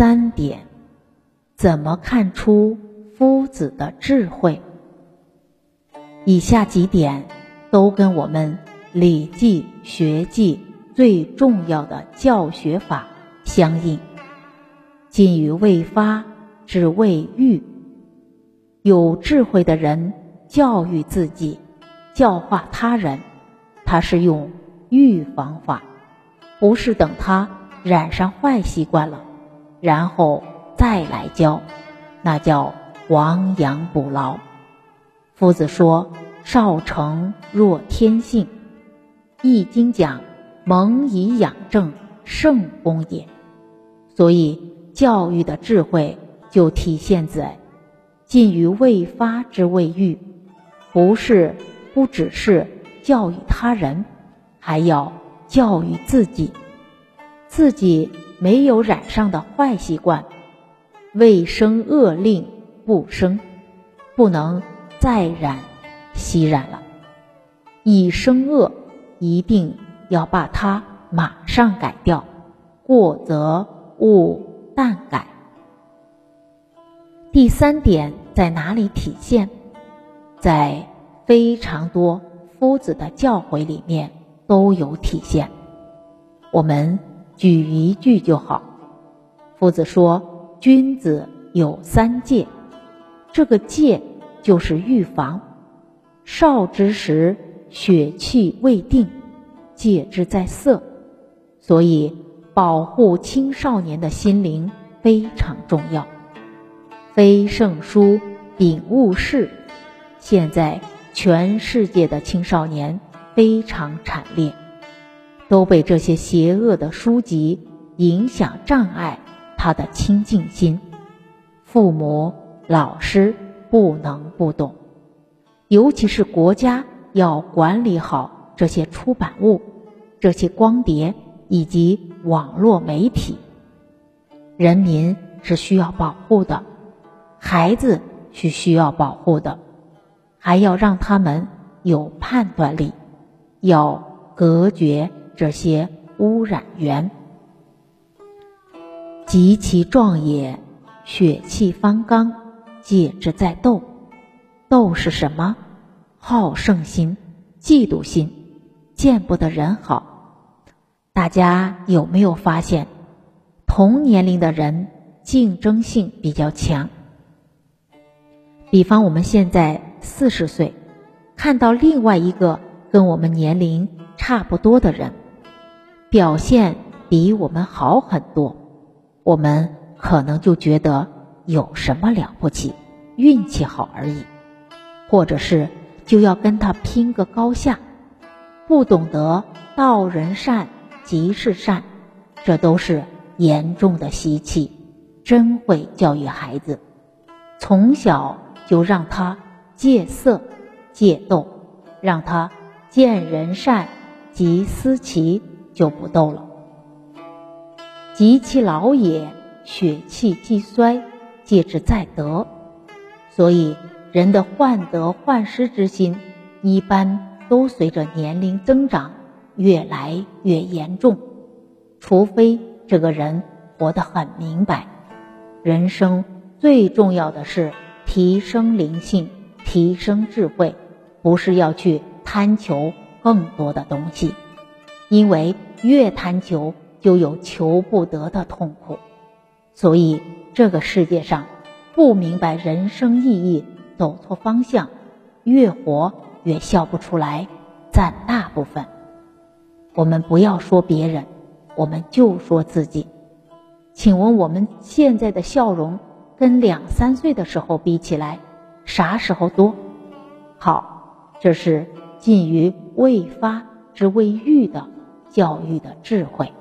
三点，怎么看出夫子的智慧？以下几点都跟我们《礼记》学记最重要的教学法相应。近于未发，之未育。有智慧的人教育自己、教化他人，他是用预防法，不是等他染上坏习惯了，然后再来教，那叫亡羊补牢。夫子说：“少成若天性。”《易经》讲：“蒙以养正，圣功也。”所以。教育的智慧就体现在近于未发之未育，不是不只是教育他人，还要教育自己。自己没有染上的坏习惯，未生恶令不生，不能再染习染了。已生恶，一定要把它马上改掉。过则勿。淡改。第三点在哪里体现？在非常多夫子的教诲里面都有体现。我们举一句就好。夫子说：“君子有三戒，这个戒就是预防。少之时，血气未定，戒之在色，所以。”保护青少年的心灵非常重要。非圣书，秉物事。现在全世界的青少年非常惨烈，都被这些邪恶的书籍影响障碍他的清净心。父母、老师不能不懂，尤其是国家要管理好这些出版物，这些光碟。以及网络媒体，人民是需要保护的，孩子是需要保护的，还要让他们有判断力，要隔绝这些污染源。极其壮也，血气方刚，戒之在斗。斗是什么？好胜心、嫉妒心，见不得人好。大家有没有发现，同年龄的人竞争性比较强？比方我们现在四十岁，看到另外一个跟我们年龄差不多的人，表现比我们好很多，我们可能就觉得有什么了不起，运气好而已，或者是就要跟他拼个高下，不懂得道人善。即是善，这都是严重的习气。真会教育孩子，从小就让他戒色、戒斗，让他见人善即思齐，就不斗了。及其老也，血气既衰，戒之在德。所以人的患得患失之心，一般都随着年龄增长。越来越严重，除非这个人活得很明白，人生最重要的是提升灵性、提升智慧，不是要去贪求更多的东西，因为越贪求就有求不得的痛苦。所以这个世界上，不明白人生意义、走错方向，越活越笑不出来，占大部分。我们不要说别人，我们就说自己。请问我们现在的笑容跟两三岁的时候比起来，啥时候多？好，这是近于未发之未愈的教育的智慧。